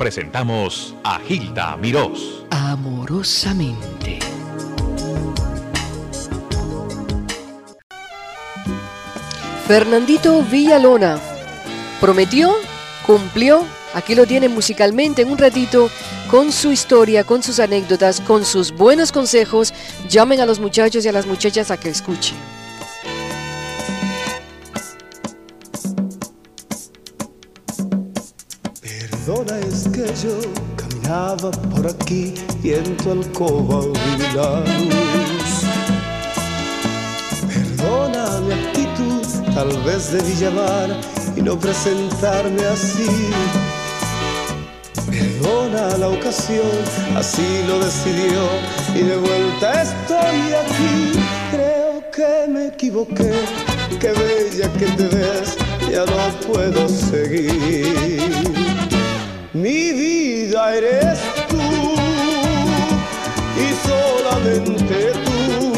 presentamos a Gilda Mirós. Amorosamente. Fernandito Villalona prometió, cumplió, aquí lo tienen musicalmente en un ratito, con su historia, con sus anécdotas, con sus buenos consejos. Llamen a los muchachos y a las muchachas a que escuchen. Perdona, es que yo caminaba por aquí y en tu alcoba vi la luz. Perdona mi actitud, tal vez debí llamar y no presentarme así. Perdona la ocasión, así lo decidió y de vuelta estoy aquí. Creo que me equivoqué, qué bella que te ves, ya no puedo seguir. Mi vida eres tú y solamente tú.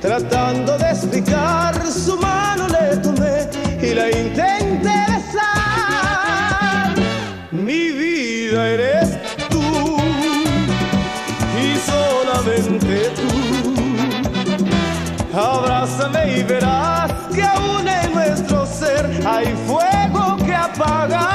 Tratando de explicar, su mano le tomé y la intenté besar. Mi vida eres tú y solamente tú. Abrázame y verás que aún en nuestro ser hay fuego que apagar.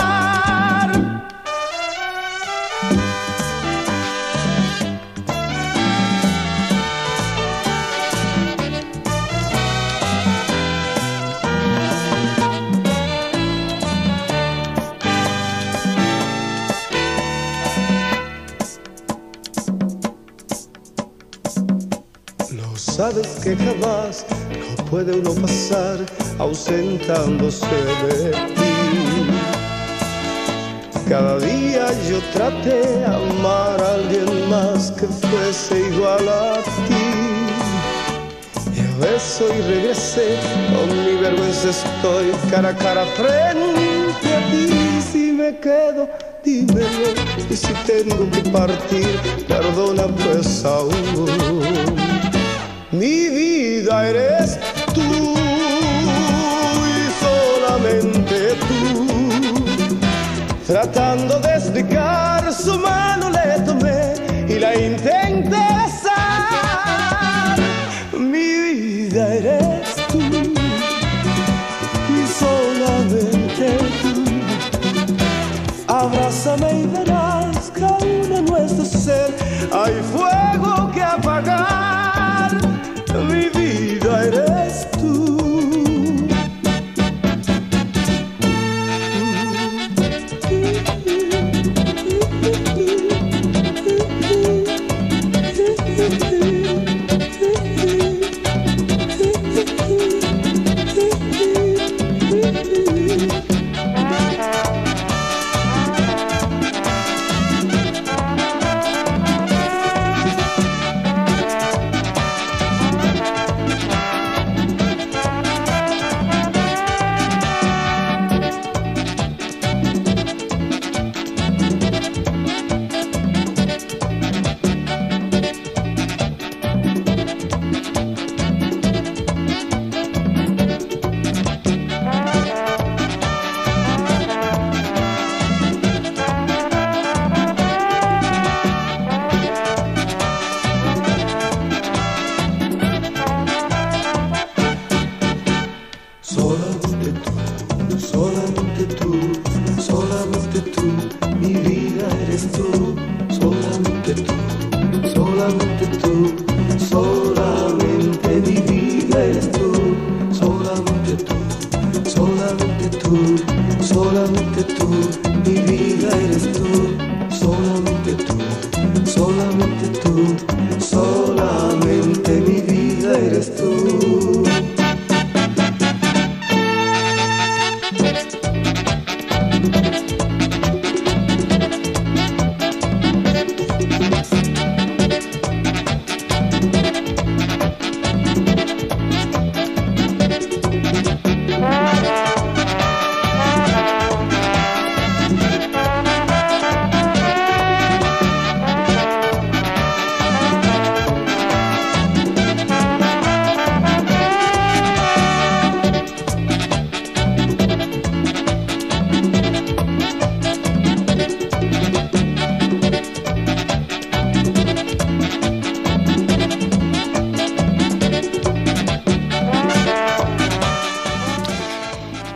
Que jamás no puede uno pasar ausentándose de ti. Cada día yo traté amar a alguien más que fuese igual a ti. Y a veces hoy regresé, con mi vergüenza estoy cara a cara frente a ti. Si me quedo, dímelo. Y si tengo que partir, perdona pues aún. Mi vida eres tú y solamente tú. Tratando de explicar, su mano le tomé y la intenté besar. Mi vida eres tú y solamente tú. Abrázame y verás que aún en nuestro ser hay fuego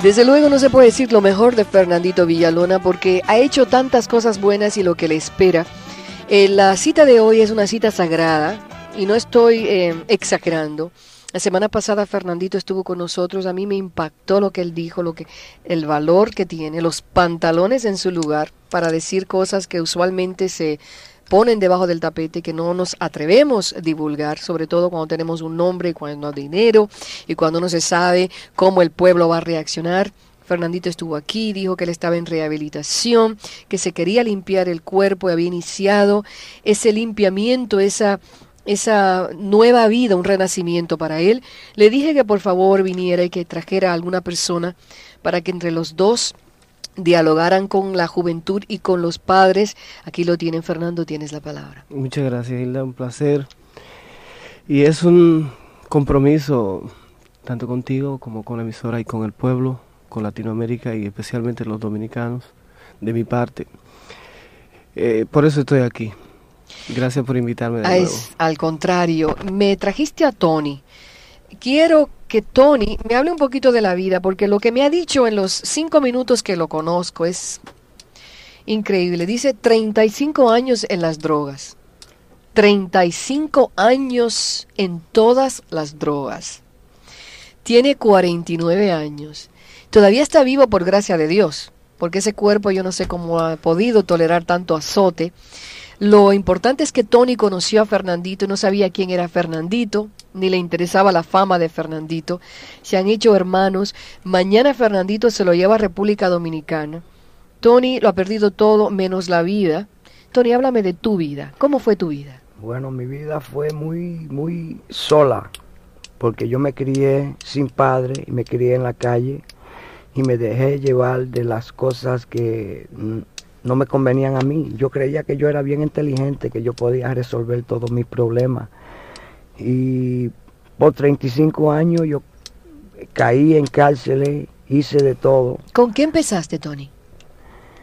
Desde luego no se puede decir lo mejor de Fernandito Villalona porque ha hecho tantas cosas buenas y lo que le espera. Eh, la cita de hoy es una cita sagrada y no estoy eh, exagerando. La semana pasada Fernandito estuvo con nosotros, a mí me impactó lo que él dijo, lo que el valor que tiene, los pantalones en su lugar para decir cosas que usualmente se ponen debajo del tapete que no nos atrevemos a divulgar, sobre todo cuando tenemos un nombre, cuando no hay dinero y cuando no se sabe cómo el pueblo va a reaccionar. Fernandito estuvo aquí, dijo que él estaba en rehabilitación, que se quería limpiar el cuerpo y había iniciado ese limpiamiento, esa, esa nueva vida, un renacimiento para él. Le dije que por favor viniera y que trajera a alguna persona para que entre los dos dialogaran con la juventud y con los padres. Aquí lo tienen, Fernando, tienes la palabra. Muchas gracias, Hilda, un placer. Y es un compromiso tanto contigo como con la emisora y con el pueblo, con Latinoamérica y especialmente los dominicanos, de mi parte. Eh, por eso estoy aquí. Gracias por invitarme. De ah, al contrario, me trajiste a Tony. Quiero que Tony me hable un poquito de la vida, porque lo que me ha dicho en los cinco minutos que lo conozco es increíble. Dice 35 años en las drogas. 35 años en todas las drogas. Tiene 49 años. Todavía está vivo por gracia de Dios, porque ese cuerpo yo no sé cómo ha podido tolerar tanto azote. Lo importante es que Tony conoció a Fernandito y no sabía quién era Fernandito ni le interesaba la fama de Fernandito. Se han hecho hermanos. Mañana Fernandito se lo lleva a República Dominicana. Tony lo ha perdido todo menos la vida. Tony, háblame de tu vida. ¿Cómo fue tu vida? Bueno, mi vida fue muy, muy sola, porque yo me crié sin padre y me crié en la calle y me dejé llevar de las cosas que no me convenían a mí. Yo creía que yo era bien inteligente, que yo podía resolver todos mis problemas y por 35 años yo caí en cárceles, hice de todo. ¿Con qué empezaste, Tony?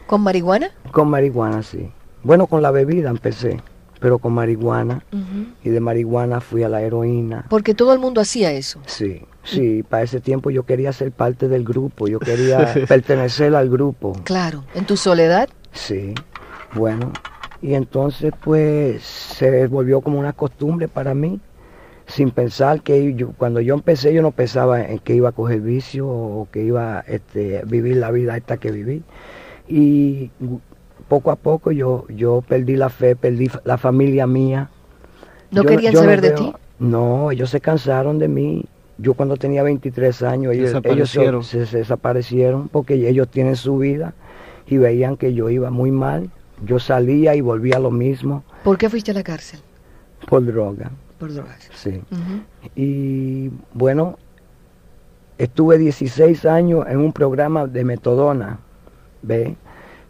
¿Con marihuana? Con marihuana, sí. Bueno, con la bebida empecé, pero con marihuana. Y de marihuana fui a la heroína. Porque todo el mundo hacía eso. Sí, sí. Para ese tiempo yo quería ser parte del grupo, yo quería pertenecer al grupo. Claro. ¿En tu soledad? Sí. Bueno, y entonces pues se volvió como una costumbre para mí sin pensar que yo, cuando yo empecé yo no pensaba en que iba a coger vicio o que iba a este, vivir la vida esta que viví. Y poco a poco yo, yo perdí la fe, perdí la familia mía. ¿No querían saber de ti? No, ellos se cansaron de mí. Yo cuando tenía 23 años, ellos, se, se desaparecieron porque ellos tienen su vida y veían que yo iba muy mal. Yo salía y volvía a lo mismo. ¿Por qué fuiste a la cárcel? Por droga. Sí. Y bueno, estuve 16 años en un programa de metodona, ¿ve?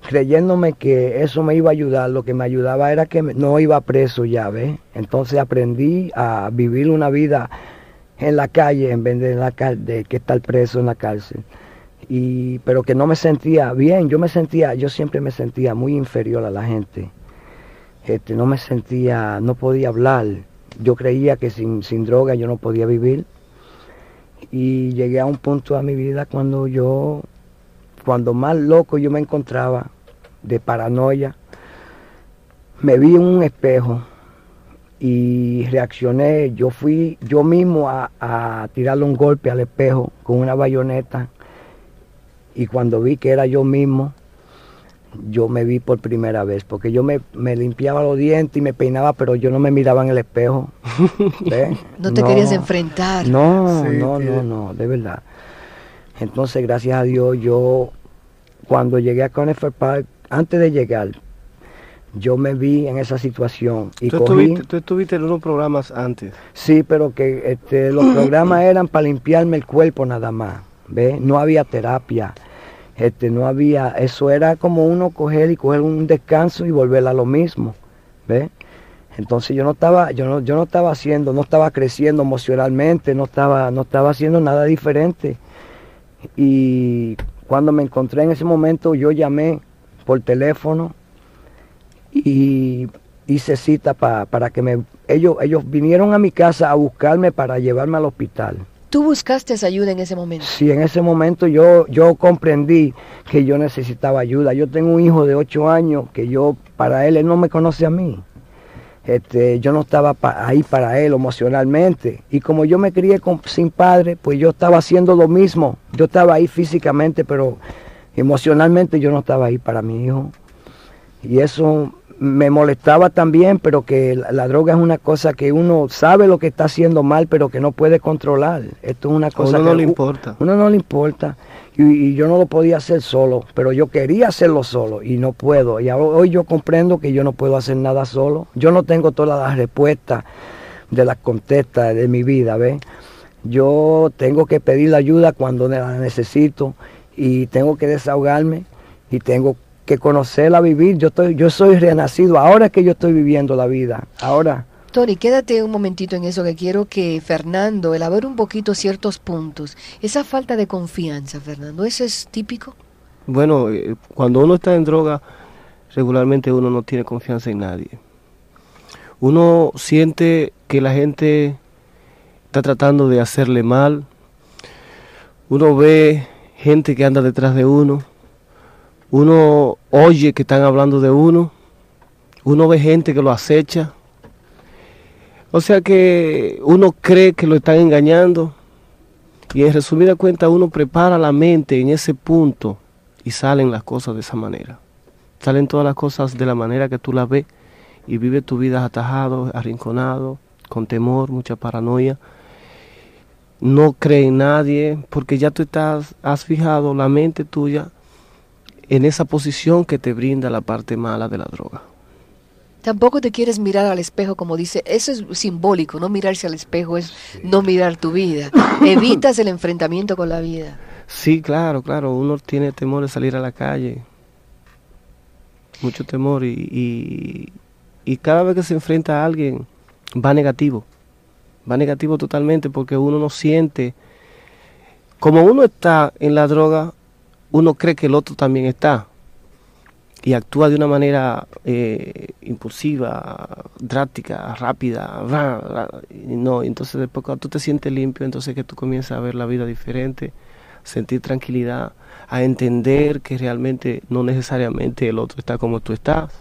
creyéndome que eso me iba a ayudar, lo que me ayudaba era que no iba preso ya, ¿ve? Entonces aprendí a vivir una vida en la calle en vez de, la, de que estar preso en la cárcel. Pero que no me sentía bien, yo me sentía, yo siempre me sentía muy inferior a la gente. Este, no me sentía, no podía hablar, yo creía que sin, sin droga yo no podía vivir. Y llegué a un punto a mi vida cuando yo, cuando más loco yo me encontraba, de paranoia, me vi en un espejo y reaccioné. Yo fui yo mismo a, a, tirarle un golpe al espejo con una bayoneta y cuando vi que era yo mismo, yo me vi por primera vez, porque yo me, limpiaba los dientes y me peinaba, pero yo no me miraba en el espejo. No te querías enfrentar. No, no, no, no, de verdad. Entonces, gracias a Dios, yo cuando llegué a Conifer Park, antes de llegar, yo me vi en esa situación. Y ¿Tú, estuviste, tú estuviste en unos programas antes. Sí, pero que este, los programas eran para limpiarme el cuerpo nada más. No había terapia este, no había, eso era como uno coger y coger un descanso y volver a lo mismo. Entonces yo no estaba, yo no, yo no estaba haciendo, no estaba creciendo emocionalmente, no estaba, no estaba haciendo nada diferente. Y cuando me encontré en ese momento, yo llamé por teléfono y hice cita para que me, ellos, ellos vinieron a mi casa a buscarme para llevarme al hospital. ¿Tú buscaste esa ayuda en ese momento? Sí, en ese momento yo, yo comprendí que yo necesitaba ayuda. Yo tengo un hijo de 8 años que yo, para él, él no me conoce a mí. Este, yo no estaba ahí para él emocionalmente. Y como yo me crié sin padre, pues yo estaba haciendo lo mismo. Yo estaba ahí físicamente, pero emocionalmente yo no estaba ahí para mi hijo. Y eso me molestaba también, pero que la, droga es una cosa que uno sabe lo que está haciendo mal, pero que no puede controlar. Esto es una cosa uno que no le importa. Uno no le importa. Y, yo no lo podía hacer solo, pero yo quería hacerlo solo y no puedo. Y hoy yo comprendo que yo no puedo hacer nada solo. Yo no tengo todas las respuestas de las contestas de mi vida, ¿ves? Yo tengo que pedir ayuda cuando la necesito y tengo que desahogarme y tengo que conocerla, vivir. Yo, estoy, yo soy renacido, ahora que yo estoy viviendo la vida, ahora. Tony, quédate un momentito en eso que quiero que Fernando elabore un poquito ciertos puntos. Esa falta de confianza, Fernando, ¿eso es típico? Bueno, eh, cuando uno está en droga, regularmente uno no tiene confianza en nadie. Uno siente que la gente está tratando de hacerle mal. Uno ve gente que anda detrás de uno uno oye que están hablando de uno, uno ve gente que lo acecha, o sea que uno cree que lo están engañando y en resumida cuenta uno prepara la mente en ese punto y salen las cosas de esa manera. Salen todas las cosas de la manera que tú las ves y vive tu vida atajado, arrinconado, con temor, mucha paranoia. No cree en nadie porque ya tú estás, has fijado la mente tuya en esa posición que te brinda la parte mala de la droga. Tampoco te quieres mirar al espejo como dice, eso es simbólico, no mirarse al espejo es no mirar tu vida. Evitas el enfrentamiento con la vida. Sí, claro, claro, uno tiene temor de salir a la calle, mucho temor y, y cada vez que se enfrenta a alguien va negativo, va negativo totalmente porque uno no siente, como uno está en la droga, uno cree que el otro también está y actúa de una manera eh, impulsiva, drástica, rápida, no, entonces después cuando tú te sientes limpio, entonces que tú comienzas a ver la vida diferente, sentir tranquilidad, a entender que realmente no necesariamente el otro está como tú estás.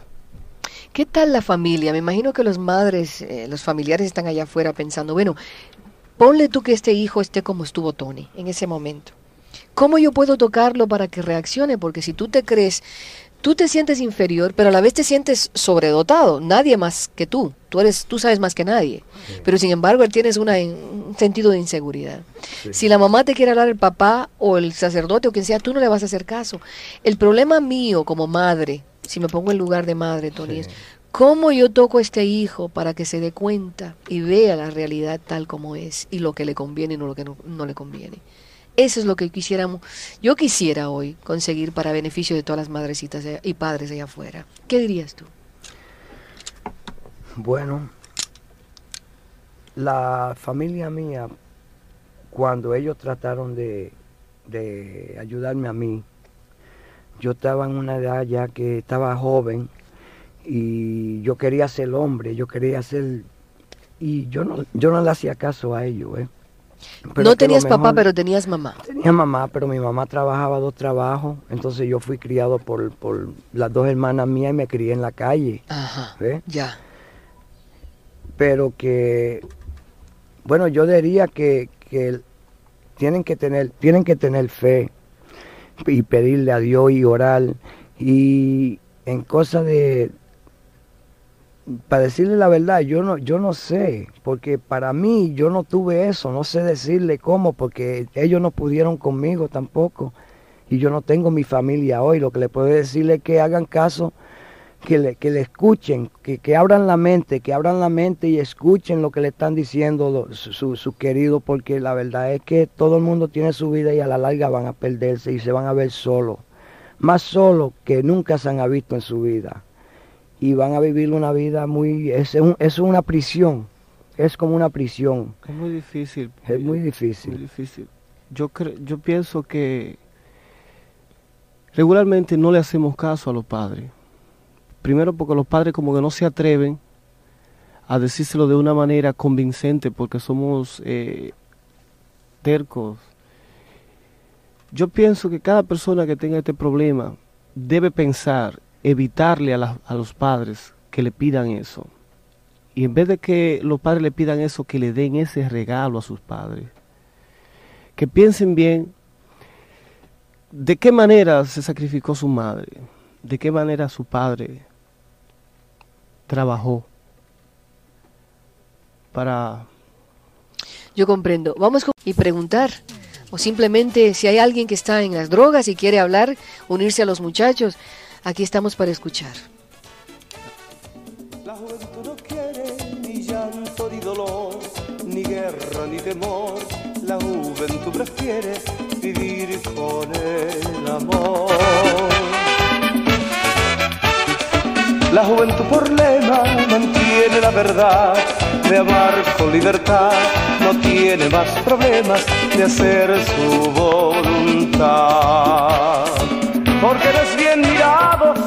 ¿Qué tal la familia? Me imagino que los madres, eh, los familiares están allá afuera pensando, bueno, ponle tú que este hijo esté como estuvo Tony en ese momento. ¿Cómo yo puedo tocarlo para que reaccione? Porque si tú te crees, tú te sientes inferior, pero a la vez te sientes sobredotado, nadie más que tú. Tú eres, tú sabes más que nadie. Pero sin embargo, él tienes una, un sentido de inseguridad. Si la mamá te quiere hablar el papá o el sacerdote o quien sea, tú no le vas a hacer caso. El problema mío como madre, si me pongo en lugar de madre, Tony, es cómo yo toco a este hijo para que se dé cuenta y vea la realidad tal como es y lo que le conviene y no lo que no le conviene. Eso es lo que quisiéramos, yo quisiera hoy conseguir para beneficio de todas las madrecitas y padres allá afuera. ¿Qué dirías tú? Bueno, la familia mía, cuando ellos trataron de, de ayudarme a mí, yo estaba en una edad ya que estaba joven y yo quería ser hombre, yo quería ser... Y yo no, yo no le hacía caso a ellos, ¿eh? No tenías papá, pero tenías mamá. Tenía mamá, pero mi mamá trabajaba dos trabajos, entonces yo fui criado por, por las dos hermanas mías y me crié en la calle. Ajá. Ya. Pero que, bueno, yo diría que, que tienen que tener, tienen que tener fe y pedirle a Dios y orar y en cosas de, para decirle la verdad, yo no, yo no sé, porque para mí yo no tuve eso, no sé decirle cómo, porque ellos no pudieron conmigo tampoco, y yo no tengo mi familia hoy, lo que le puedo decirle es que hagan caso, que le, que le escuchen, que, que, abran la mente, que abran la mente y escuchen lo que le están diciendo sus su, queridos, porque la verdad es que todo el mundo tiene su vida y a la larga van a perderse y se van a ver solos, más solos que nunca se han visto en su vida y van a vivir una vida muy... Es, es una prisión, es como una prisión. Es muy difícil. Es muy difícil. Muy difícil. Yo, yo pienso que regularmente no le hacemos caso a los padres. Primero porque los padres como que no se atreven a decírselo de una manera convincente porque somos eh, tercos. Yo pienso que cada persona que tenga este problema debe pensar, evitarle a, a los padres que le pidan eso. Y en vez de que los padres le pidan eso, que le den ese regalo a sus padres. Que piensen bien de qué manera se sacrificó su madre, de qué manera su padre trabajó para... Yo comprendo. Vamos y preguntar. O simplemente si hay alguien que está en las drogas y quiere hablar, unirse a los muchachos. Aquí estamos para escuchar. La juventud no quiere ni llanto ni dolor, ni guerra ni temor. La juventud prefiere vivir con el amor. La juventud por lema mantiene la verdad de amar con libertad, no tiene más problemas de hacer su voluntad. Porque bien mirado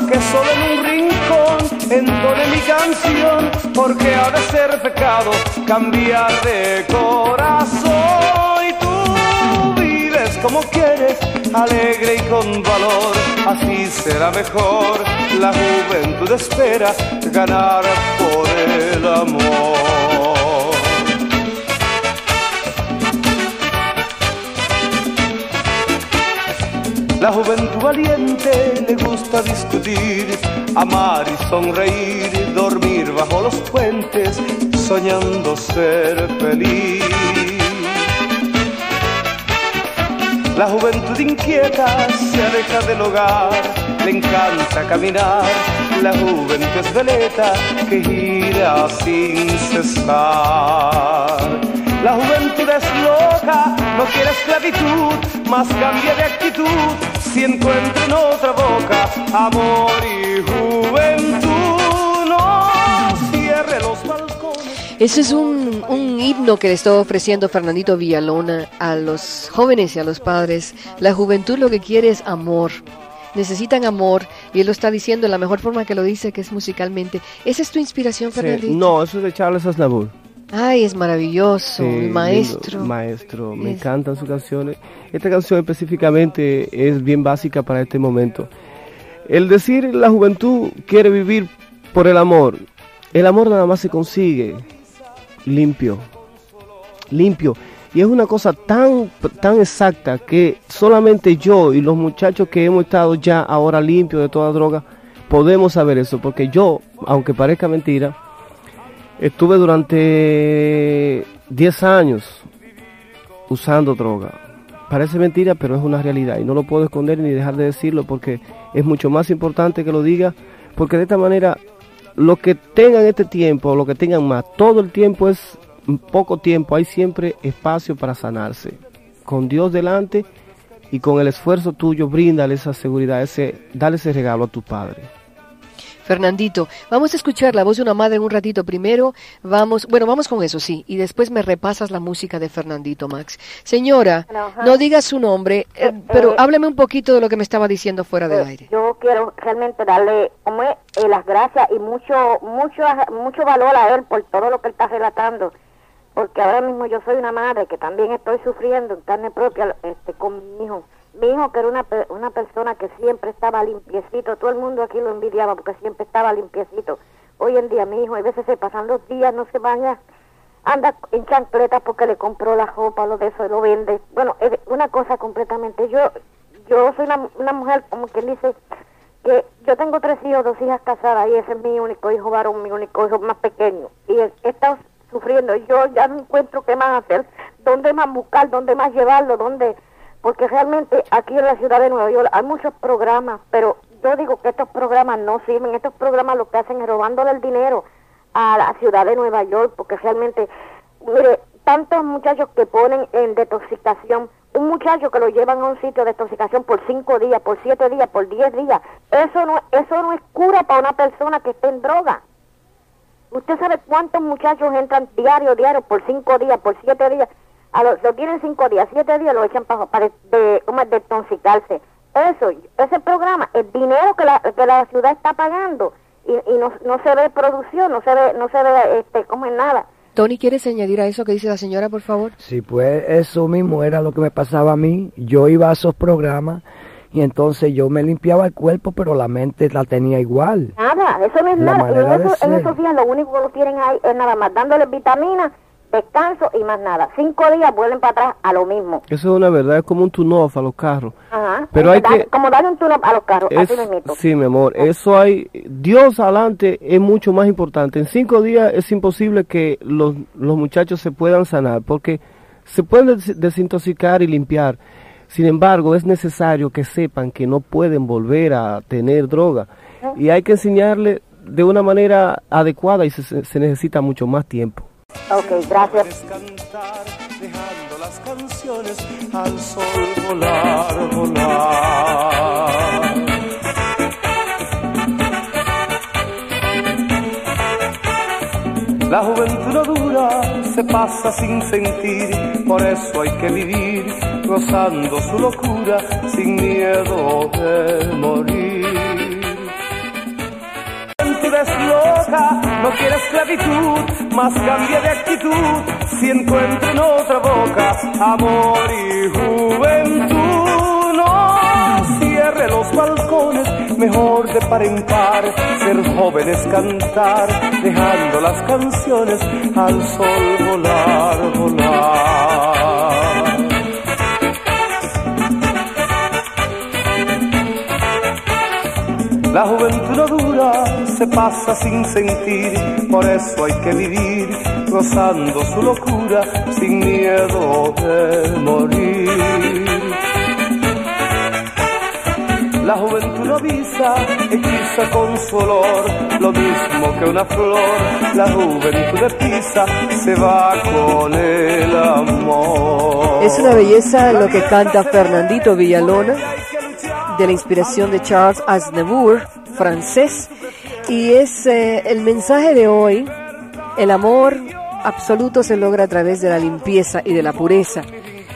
que solo en un rincón entone mi canción, porque ha de ser pecado cambiar de corazón y tú vives como quieres, alegre y con valor, así será mejor. La juventud espera ganar por el amor. La juventud valiente le gusta discutir, amar y sonreír, dormir bajo los puentes, soñando ser feliz. La juventud inquieta se aleja del hogar, le encanta caminar. La juventud es veleta que gira sin cesar. La juventud es loca, no quiere esclavitud, más cambia de actitud si encuentra en otra boca amor y juventud. No cierre los balcones. Ese es un, un, himno que le está ofreciendo Fernandito Villalona a los jóvenes y a los padres. La juventud lo que quiere es amor. Necesitan amor y él lo está diciendo de la mejor forma que lo dice, que es musicalmente. ¿Esa es tu inspiración, Fernandito? Sí, no, eso es de Charles Aznavour. Ay, es maravilloso, sí, maestro. Lindo, maestro, me es... encantan sus canciones. Esta canción específicamente es bien básica para este momento. El decir la juventud quiere vivir por el amor. El amor nada más se consigue limpio, limpio. Y es una cosa tan, tan exacta que solamente yo y los muchachos que hemos estado ya ahora limpios de toda droga podemos saber eso. Porque yo, aunque parezca mentira, Estuve durante 10 años usando droga. Parece mentira, pero es una realidad y no lo puedo esconder ni dejar de decirlo porque es mucho más importante que lo diga, porque de esta manera los que tengan este tiempo, lo que tengan más, todo el tiempo es poco tiempo, hay siempre espacio para sanarse. Con Dios delante y con el esfuerzo tuyo, bríndale esa seguridad, ese, dale ese regalo a tu padre. Fernandito, vamos a escuchar la voz de una madre un ratito primero. Vamos, bueno, vamos con eso, sí, y después me repasas la música de Fernandito, Max. Señora, no diga su nombre, eh, pero eh, hábleme un poquito de lo que me estaba diciendo fuera del eh, aire. Yo quiero realmente darle como es, eh, las gracias y mucho, mucho, mucho valor a él por todo lo que él está relatando, porque ahora mismo yo soy una madre que también estoy sufriendo en carne propia este, con mi hijo mi hijo que era una, una persona que siempre estaba limpiecito, todo el mundo aquí lo envidiaba porque siempre estaba limpiecito. Hoy en día mi hijo a veces se pasan los días, no se baña, anda en chancletas porque le compró la ropa, lo de eso, lo vende. Bueno, es una cosa completamente. Yo yo soy una, una mujer, como quien dice, que yo tengo tres hijos, dos hijas casadas y ese es mi único hijo varón, mi único hijo más pequeño. Y he estado sufriendo, yo ya no encuentro qué más hacer, dónde más buscar, dónde más llevarlo, dónde porque realmente aquí en la ciudad de Nueva York hay muchos programas, pero yo digo que estos programas no sirven, estos programas lo que hacen es robándole el dinero a la ciudad de Nueva York, porque realmente, mire, tantos muchachos que ponen en detoxicación, un muchacho que lo llevan a un sitio de detoxicación por cinco días, por siete días, por diez días, eso no, eso no es cura para una persona que esté en droga. ¿Usted sabe cuántos muchachos entran diario, diario, por cinco días, por siete días? A lo, lo tienen cinco días, siete días lo echan para, para de, de, detonxicarse. Eso, ese programa, el dinero que la, que la ciudad está pagando y, y no, no se ve producción, no se ve, no se ve este, como es nada. Tony, ¿quieres añadir a eso que dice la señora, por favor? Sí, pues eso mismo era lo que me pasaba a mí. Yo iba a esos programas y entonces yo me limpiaba el cuerpo, pero la mente la tenía igual. Nada, eso no es La nada. En, eso- en esos días lo único que lo tienen ahí es nada más dándole vitaminas, descanso y más nada. Cinco días vuelven para atrás a lo mismo. Eso es una verdad, es como un tune-off a los carros. Ajá. Pero hay Dar- que- Como darle un turno a los carros, Es- así sí, mi amor, eso hay, Dios adelante es mucho más importante. En cinco días es imposible que los, los muchachos se puedan sanar porque se pueden des- desintoxicar y limpiar. Sin embargo, es necesario que sepan que no pueden volver a tener droga y hay que enseñarle de una manera adecuada y se- se necesita mucho más tiempo. Ok, gracias. dejando las canciones al sol volar, volar. La juventud dura, se pasa sin sentir, por eso hay que vivir gozando su locura sin miedo de morir. Loca, no quiere esclavitud, más cambia de actitud si encuentra en otra boca amor y juventud. No cierre los balcones, mejor de par en par, ser joven es cantar, dejando las canciones al sol volar, volar. La juventud dura, se pasa sin sentir, por eso hay que vivir gozando su locura sin miedo de morir. La juventud no avisa, hechiza con su olor, lo mismo que una flor. La juventud de Pisa se va con el amor. Es una belleza lo que canta Fernandito Villalona, de la inspiración de Charles Aznavour, francés. Y es eh, el mensaje de hoy, el amor absoluto se logra a través de la limpieza y de la pureza.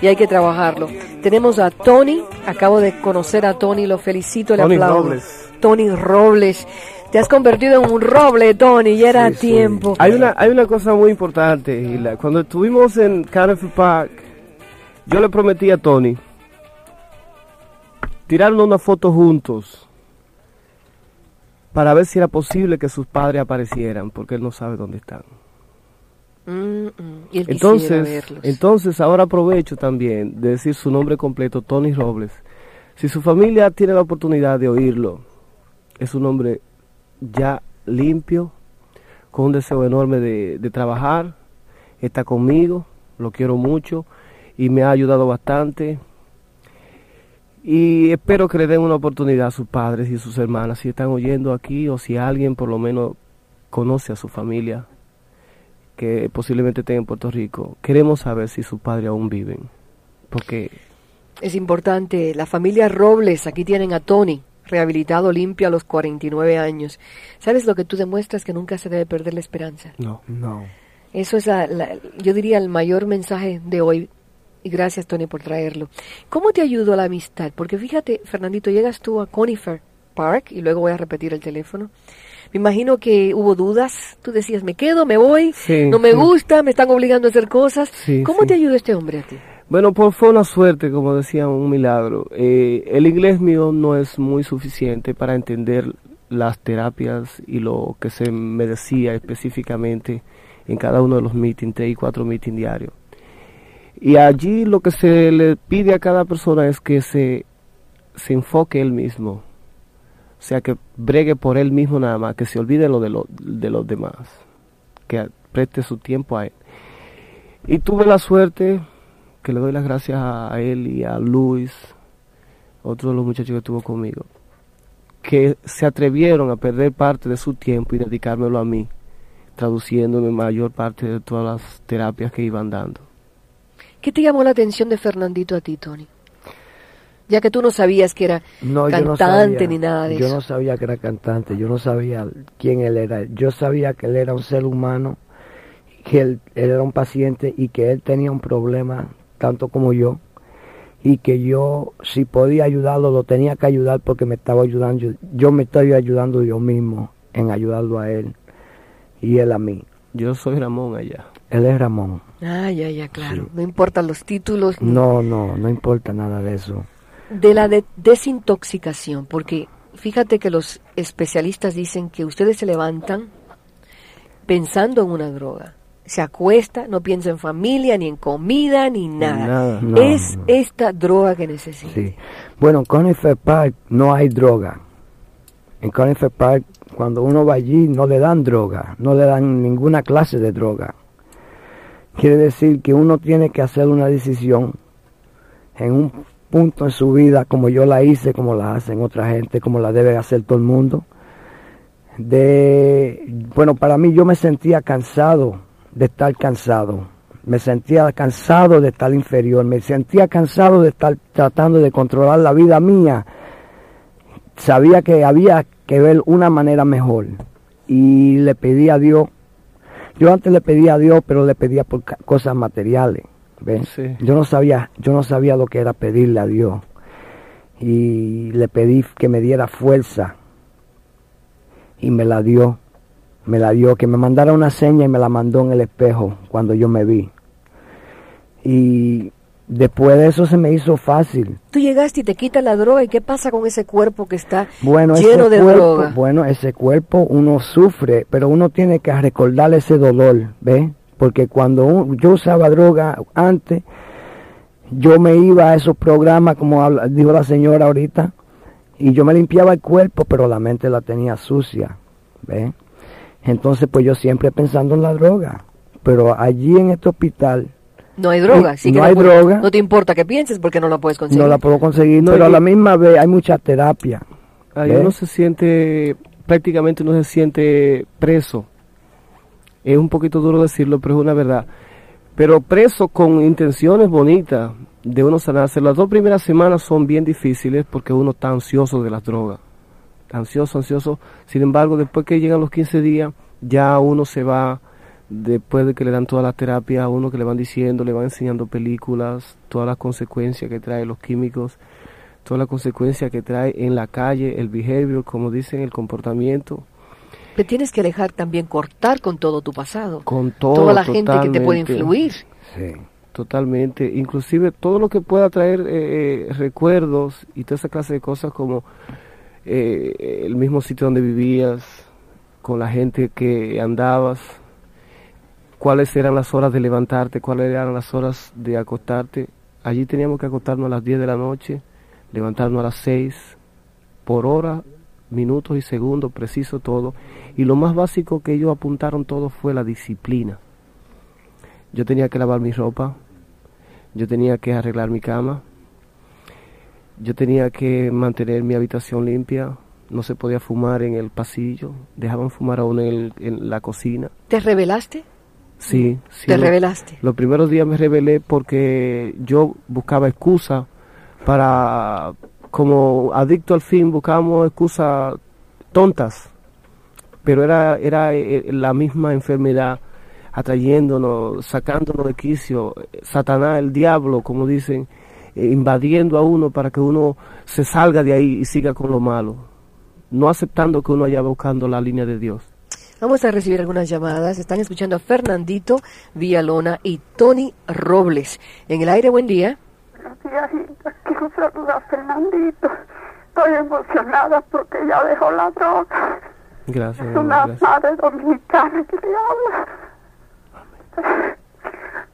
Y hay que trabajarlo. Tenemos a Tony, acabo de conocer a Tony, lo felicito, le Tony aplaudo. Robles. Tony Robles. Te has convertido en un roble, Tony, ya era Sí, sí. tiempo. Hay una, hay una cosa muy importante, Gila. Cuando estuvimos en Canterbury Park, yo le prometí a Tony tirarnos una foto juntos para ver si era posible que sus padres aparecieran, porque él no sabe dónde están. Mm, mm, y él Entonces, verlos. entonces ahora aprovecho también de decir su nombre completo, Tony Robles. Si su familia tiene la oportunidad de oírlo, es un hombre ya limpio, con un deseo enorme de, de trabajar, está conmigo, lo quiero mucho y me ha ayudado bastante. Y espero que le den una oportunidad a sus padres y sus hermanas, si están oyendo aquí o si alguien por lo menos conoce a su familia que posiblemente estén en Puerto Rico. Queremos saber si sus padres aún viven, porque Es importante, la familia Robles, aquí tienen a Tony, rehabilitado limpio a los 49 años. ¿Sabes lo que tú demuestras? Que nunca se debe perder la esperanza. no. No. Eso es, la- la- yo diría, el mayor mensaje de hoy. Y gracias, Tony, por traerlo. ¿Cómo te ayudó la amistad? Porque fíjate, Fernandito, llegas tú a Conifer Park, y luego voy a repetir el teléfono. Me imagino que hubo dudas. Tú decías, me quedo, me voy, Sí, no me sí. gusta, me están obligando a hacer cosas. Sí, ¿Cómo te ayudó este hombre a ti? Bueno, pues fue una suerte, como decía, un milagro. Eh, el inglés mío no es muy suficiente para entender las terapias y lo que se me decía específicamente en cada uno de los meetings, tres y cuatro meetings diarios. Y allí lo que se le pide a cada persona es que se, se enfoque él mismo. O sea, que bregue por él mismo nada más, que se olvide lo de, lo, de los demás, que preste su tiempo a él. Y tuve la suerte, que le doy las gracias a él y a Luis, otro de los muchachos que estuvo conmigo, que se atrevieron a perder parte de su tiempo y dedicármelo a mí, traduciéndome mayor parte de todas las terapias que iban dando. ¿Qué te llamó la atención de Fernandito a ti, Tony? Ya que tú no sabías que era No, yo no cantante sabía, ni nada de yo eso. no sabía que era cantante, yo no sabía quién él era. Yo sabía que él era un ser humano, que él, él era un paciente y que él tenía un problema tanto como yo y que yo si podía ayudarlo lo tenía que ayudar porque me estaba ayudando. Yo, yo me estoy ayudando yo mismo en ayudarlo a él y él a mí. Yo soy Ramón allá. Él es Ramón. Ah, ya, ya, claro. No importan los títulos. No, no, no importa nada de eso. De la desintoxicación, porque fíjate que los especialistas dicen que ustedes se levantan pensando en una droga. Se acuesta, no piensa en familia, ni en comida, ni nada. es esta droga que necesita. Sí. Bueno, en Conifer Park no hay droga. En Conifer Park, cuando uno va allí, no le dan droga, no le dan ninguna clase de droga. Quiere decir que uno tiene que hacer una decisión en un punto en su vida, como yo la hice, como la hacen otra gente, como la debe hacer todo el mundo. De, bueno, para mí yo me sentía cansado de estar cansado. Me sentía cansado de estar inferior. Me sentía cansado de estar tratando de controlar la vida mía. Sabía que había que ver una manera mejor. Y le pedí a Dios yo antes le pedía a Dios, pero le pedía por cosas materiales. Yo no sabía, yo no sabía lo que era pedirle a Dios. Y le pedí que me diera fuerza. Y me la dio. Me la dio, que me mandara una seña y me la mandó en el espejo cuando yo me vi. Y Después de eso se me hizo fácil. Tú llegaste y te quitas la droga y qué pasa con ese cuerpo que está lleno de droga. Bueno, ese cuerpo uno sufre, pero uno tiene que recordar ese dolor, ¿ves? Porque cuando yo usaba droga antes, yo me iba a esos programas, como dijo la señora ahorita, y yo me limpiaba el cuerpo, pero la mente la tenía sucia, ¿ves? Entonces, pues yo siempre pensando en la droga. Pero allí en este hospital, no hay droga, sí no hay droga. No te importa que pienses porque no la puedes conseguir. No la puedo conseguir, pero a la misma vez hay mucha terapia. Ahí uno se siente, prácticamente uno se siente preso. Es un poquito duro decirlo, pero es una verdad. Pero preso con intenciones bonitas de uno sanarse. Las dos primeras semanas son bien difíciles porque uno está ansioso de las drogas. Ansioso, ansioso. Sin embargo, después que llegan los 15 días, ya uno se va después de que le dan toda la terapia a uno que le van diciendo, le van enseñando películas, todas las consecuencias que trae los químicos, todas las consecuencias que trae en la calle, el behavior, como dicen, el comportamiento. Te tienes que dejar también cortar con todo tu pasado. Con todo, Toda la gente que te puede influir. Sí. Totalmente. Inclusive todo lo que pueda traer eh, eh, recuerdos y toda esa clase de cosas como eh, el mismo sitio donde vivías, con la gente que andabas, cuáles eran las horas de levantarte, cuáles eran las horas de acostarte. Allí teníamos que acostarnos a las 10 de la noche, levantarnos a las 6, por hora, minutos y segundos, preciso todo. Y lo más básico que ellos apuntaron todo fue la disciplina. Yo tenía que lavar mi ropa, yo tenía que arreglar mi cama, yo tenía que mantener mi habitación limpia, no se podía fumar en el pasillo, dejaban fumar aún en, en la cocina. ¿Te revelaste? Sí, sí. ¿Te revelaste? Los primeros días me revelé porque yo buscaba excusa para, como adicto al fin, buscábamos excusas tontas, pero era, era eh, la misma enfermedad atrayéndonos, sacándonos de quicio, Satanás, el diablo, como dicen, eh, invadiendo a uno para que uno se salga de ahí y siga con lo malo, no aceptando que uno vaya buscando la línea de Dios. Vamos a recibir algunas llamadas. Están escuchando a Fernandito Villalona y Tony Robles. En el aire, buen día. Buenos días, quiero saludar a Fernandito. Estoy emocionada porque ya dejó la droga. Gracias. Es una madre dominicana que le habla.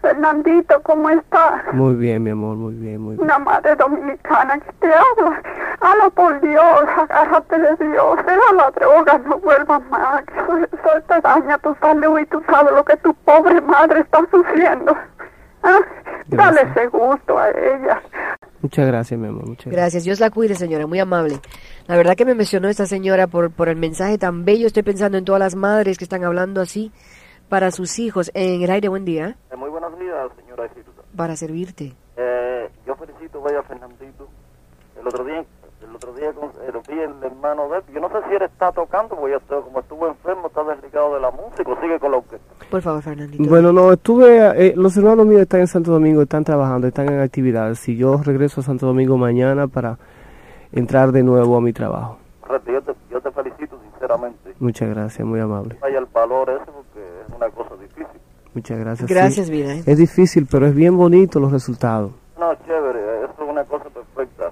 Fernandito, ¿cómo está? Muy bien, mi amor, muy bien, muy bien. Una madre dominicana que te habla. Habla por Dios, agárrate de Dios, deja la droga, no vuelvas más, eso, eso, te daña tu salud y tú sabes lo que tu pobre madre está sufriendo. ¿Ah? Dale ese gusto a ella. Muchas gracias, mi amor. Muchas gracias. Dios la cuide, señora. Muy amable. La verdad que me mencionó esta señora por, por el mensaje tan bello. Estoy pensando en todas las madres que están hablando así para sus hijos. En el aire, buen día. Eh, muy buenos días, señora Para servirte. Eh, yo felicito vaya Fernandito. El otro día, el otro día eh, lo vi el hermano de él. Yo no sé si él está tocando, porque yo, como estuvo enfermo, está desligado de la música, sigue con lo que... Por favor, Fernandito. Bueno, no, estuve, los hermanos míos están en Santo Domingo, están trabajando, están en actividades. Y yo regreso a Santo Domingo mañana para entrar de nuevo a mi trabajo. Yo te, yo te felicito. Muchas gracias, muy amable. Vaya el valor ese porque es una cosa difícil. Muchas gracias. Gracias, Sí, vida. Es difícil, pero es bien bonito los resultados. No, chévere, eso es una cosa perfecta.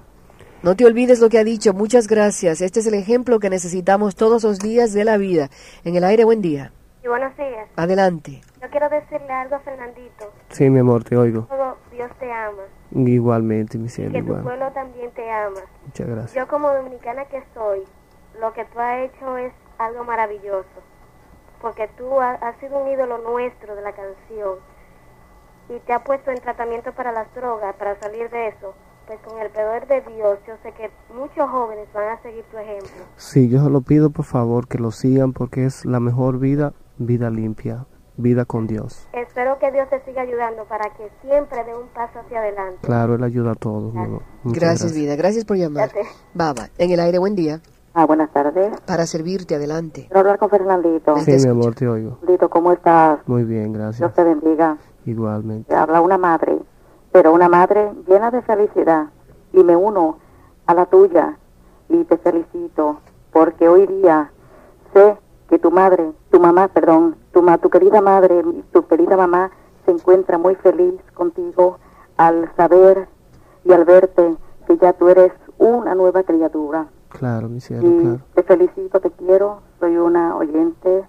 No te olvides lo que ha dicho. Muchas gracias. Este es el ejemplo que necesitamos todos los días de la vida. En el aire, buen día. Y buenos días. Adelante. Yo quiero decirle algo a Fernandito. Sí, mi amor, te oigo. Todo Dios te ama. Igualmente, mi Y cielo, que tu igual. pueblo también te ama. Muchas gracias. Yo como dominicana que soy, lo que tú has hecho es algo maravilloso. Porque tú ha- has sido un ídolo nuestro de la canción. Y te ha puesto en tratamiento para las drogas, para salir de eso. Pues con el poder de Dios, yo sé que muchos jóvenes van a seguir tu ejemplo. Sí, yo solo pido por favor que lo sigan porque es la mejor vida, vida limpia, vida con Dios. Espero que Dios te siga ayudando para que siempre dé un paso hacia adelante. Claro, Él ayuda a todos. Gracias, vida. Gracias por llamar. Baba. En el aire, buen día. Ah, buenas tardes. Para servirte, adelante. Quiero hablar con Fernandito. Sí, mi amor, te oigo. Fernandito, ¿cómo estás? Muy bien, gracias. Dios te bendiga. Igualmente. Te habla una madre, pero una madre llena de felicidad. Y me uno a la tuya y te felicito porque hoy día sé que tu madre, tu mamá, perdón, tu, ma, tu querida madre, tu querida mamá se encuentra muy feliz contigo al saber y al verte que ya tú eres una nueva criatura. Claro, mi cielo, Y claro. te felicito, te quiero, soy una oyente,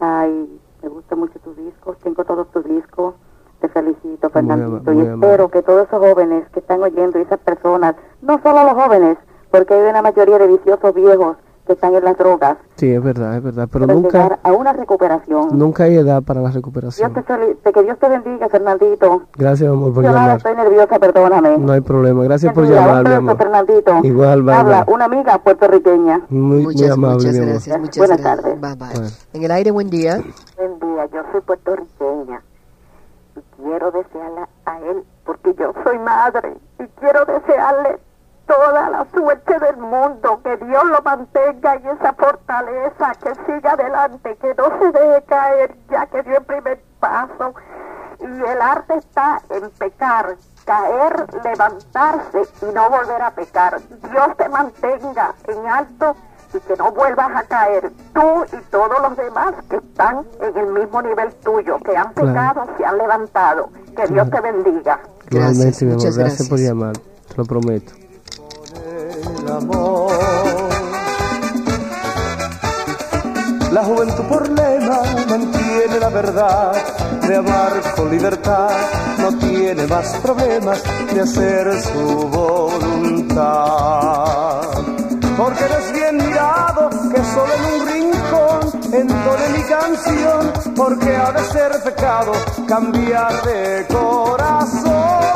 ay, me gustan mucho tus discos, tengo todos tus discos, te felicito, Fernandito, y espero que todos esos jóvenes que están oyendo, y esas personas, no solo los jóvenes, porque hay una mayoría de viciosos viejos que están en las drogas, Sí, es verdad, es verdad. Pero para llegar nunca, a una recuperación. nunca hay edad para la Dios recuperación. feli- te- que Dios te bendiga, Fernandito. Gracias, amor, por Yo llamar. estoy nerviosa, perdóname. No hay problema. Gracias por llamar, mi amor. Fernandito. Igual, bye, Habla bye. una amiga puertorriqueña. Muy, muy Muchas, amable, muchas gracias. Muchas Buenas gracias. tardes. Bye, bye. Bueno. En el aire, buen día. Buen día, yo soy puertorriqueña y quiero desearle a él, porque yo soy madre, y quiero desearle toda la suerte del mundo, que Dios lo mantenga en esa fortaleza, que siga adelante, que no se deje caer, ya que dio el primer paso. Y el arte está en pecar, caer, levantarse y no volver a pecar. Dios te mantenga en alto y que no vuelvas a caer tú y todos los demás que están en el mismo nivel tuyo, que han Claro. pecado, se han levantado. Que Dios te bendiga. Amor. muchas Gracias por gracias. llamar. Te lo prometo. La juventud por lema mantiene la verdad de amar con libertad, no tiene más problemas de hacer su voluntad. Porque eres bien mirado que solo en un rincón entone mi canción, porque ha de ser pecado cambiar de corazón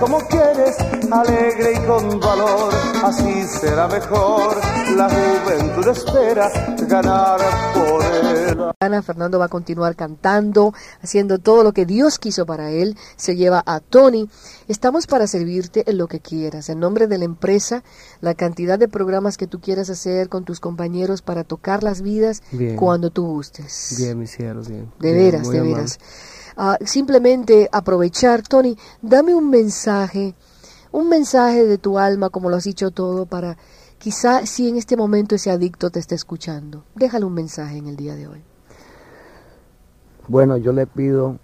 como quieres, alegre y con valor, así será mejor. La juventud espera ganar por él. Ana Fernando va a continuar cantando, haciendo todo lo que Dios quiso para él. Se lleva a Tony. Estamos para servirte en lo que quieras. En nombre de la empresa, la cantidad de programas que tú quieras hacer con tus compañeros para tocar las vidas Bien. cuando tú gustes. Bien, mi cielo, bien. De Bien, veras, de amable. veras. Simplemente aprovechar, Tony, dame un mensaje, un mensaje de tu alma, como lo has dicho todo, para quizá si en este momento ese adicto te está escuchando. Déjale un mensaje en el día de hoy. Bueno, yo le pido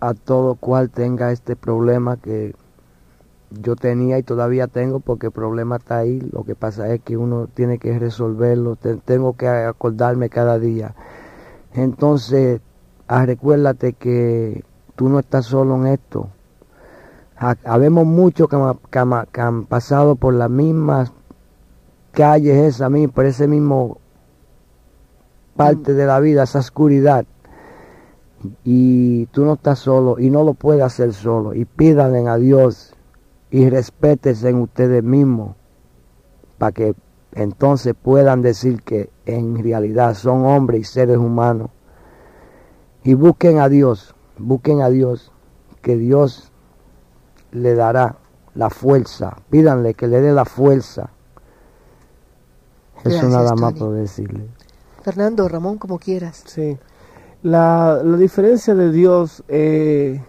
a todo cual tenga este problema que yo tenía y todavía tengo porque el problema está ahí. Lo que pasa es que uno tiene que resolverlo. te- tengo que acordarme cada día. Entonces, ah, recuérdate que tú no estás solo en esto. Ha- Habemos muchos que, han pasado por las mismas calles, esa misma, por ese mismo parte de la vida, esa oscuridad. Y tú no estás solo y no lo puedes hacer solo. Y pídanle a Dios y respétense en ustedes mismos para que entonces puedan decir que en realidad son hombres y seres humanos y busquen a Dios, busquen a Dios que Dios le dará la fuerza, pídanle que le dé la fuerza. Eso Gracias, nada más Tony. puedo decirle. Fernando, Ramón, como quieras. Sí. La, la diferencia de Dios, eh,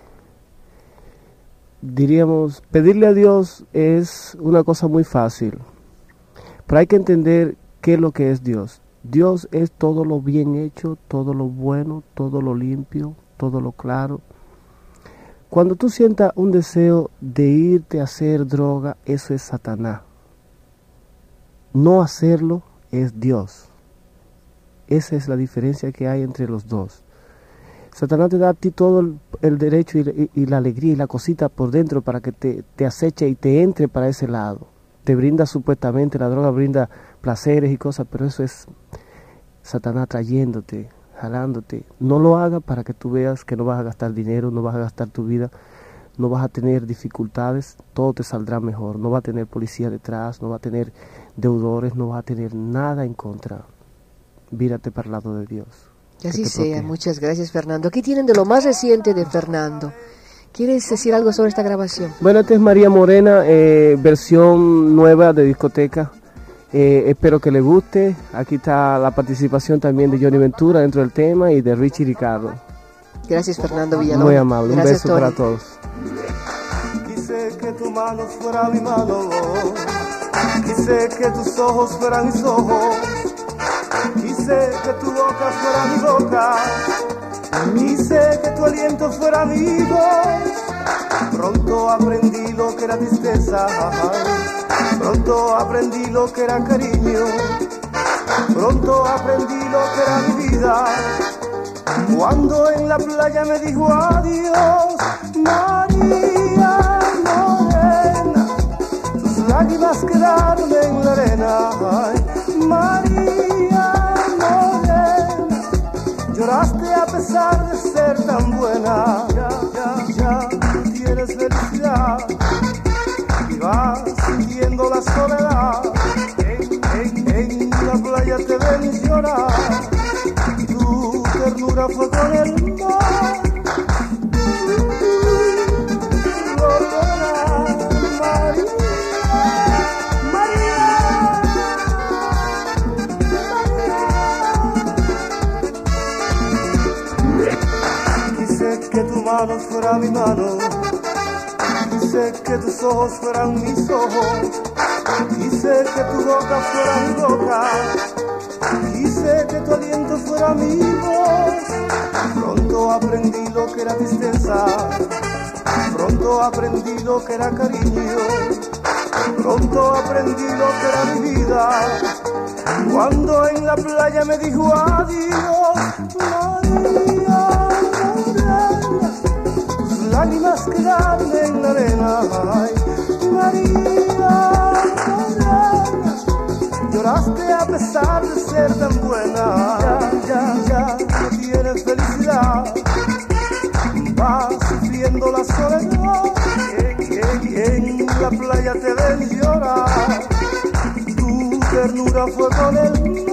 diríamos, pedirle a Dios es una cosa muy fácil. Pero hay que entender qué es lo que es Dios. Dios es todo lo bien hecho, todo lo bueno, todo lo limpio, todo lo claro. Cuando tú sientas un deseo de irte a hacer droga, eso es Satanás. No hacerlo es Dios. Esa es la diferencia que hay entre los dos. Satanás te da a ti todo el, derecho y, la alegría y la cosita por dentro para que te, te aceche y te entre para ese lado. Te brinda supuestamente, la droga brinda placeres y cosas, pero eso es Satanás trayéndote, jalándote. No lo haga para que tú veas que no vas a gastar dinero, no vas a gastar tu vida, no vas a tener dificultades, todo te saldrá mejor. No va a tener policía detrás, no va a tener deudores, no va a tener nada en contra. Vírate para el lado de Dios. Que así sea. Muchas gracias, Fernando. Aquí tienen de lo más reciente de Fernando. ¿Quieres decir algo sobre esta grabación? Bueno, esta es María Morena, eh, versión nueva de discoteca. Eh, espero que le guste. Aquí está la participación también de Johnny Ventura dentro del tema y de Richie Ricardo. Gracias, Fernando Villalobos. Muy amable. Un beso para todos. Quise que tu mano fuera mi mano. Quise que tus ojos fueran mis ojos. Quise que tu boca fuera mi boca. Quise que tu aliento fuera mi voz. Pronto aprendí lo que era tristeza. Pronto aprendí lo que era cariño. Pronto aprendí lo que era mi vida. Cuando en la playa me dijo adiós, María Morena, tus lágrimas quedaron en la arena. María Morena, lloraste a pesar de ser tan buena. Ya, ya, ya, tienes felicidad vas sintiendo la soledad. En, en, la playa te ven llorar, tu ternura fue con el mar. que tu mano fuera mi mano, quise que tus ojos fueran mis ojos, quise que tu boca fuera mi boca, quise que tu aliento fuera mi voz. Pronto aprendí lo que era tristeza, pronto aprendí lo que era cariño, pronto aprendí lo que era mi vida. Cuando en la playa me dijo adiós, María lágrimas quedaron en la arena. Ay, María lloraste a pesar de ser tan buena. Ya, ya, ya, no tienes felicidad. Vas sufriendo la soledad. En la playa te ven llorar. Tu ternura fue con el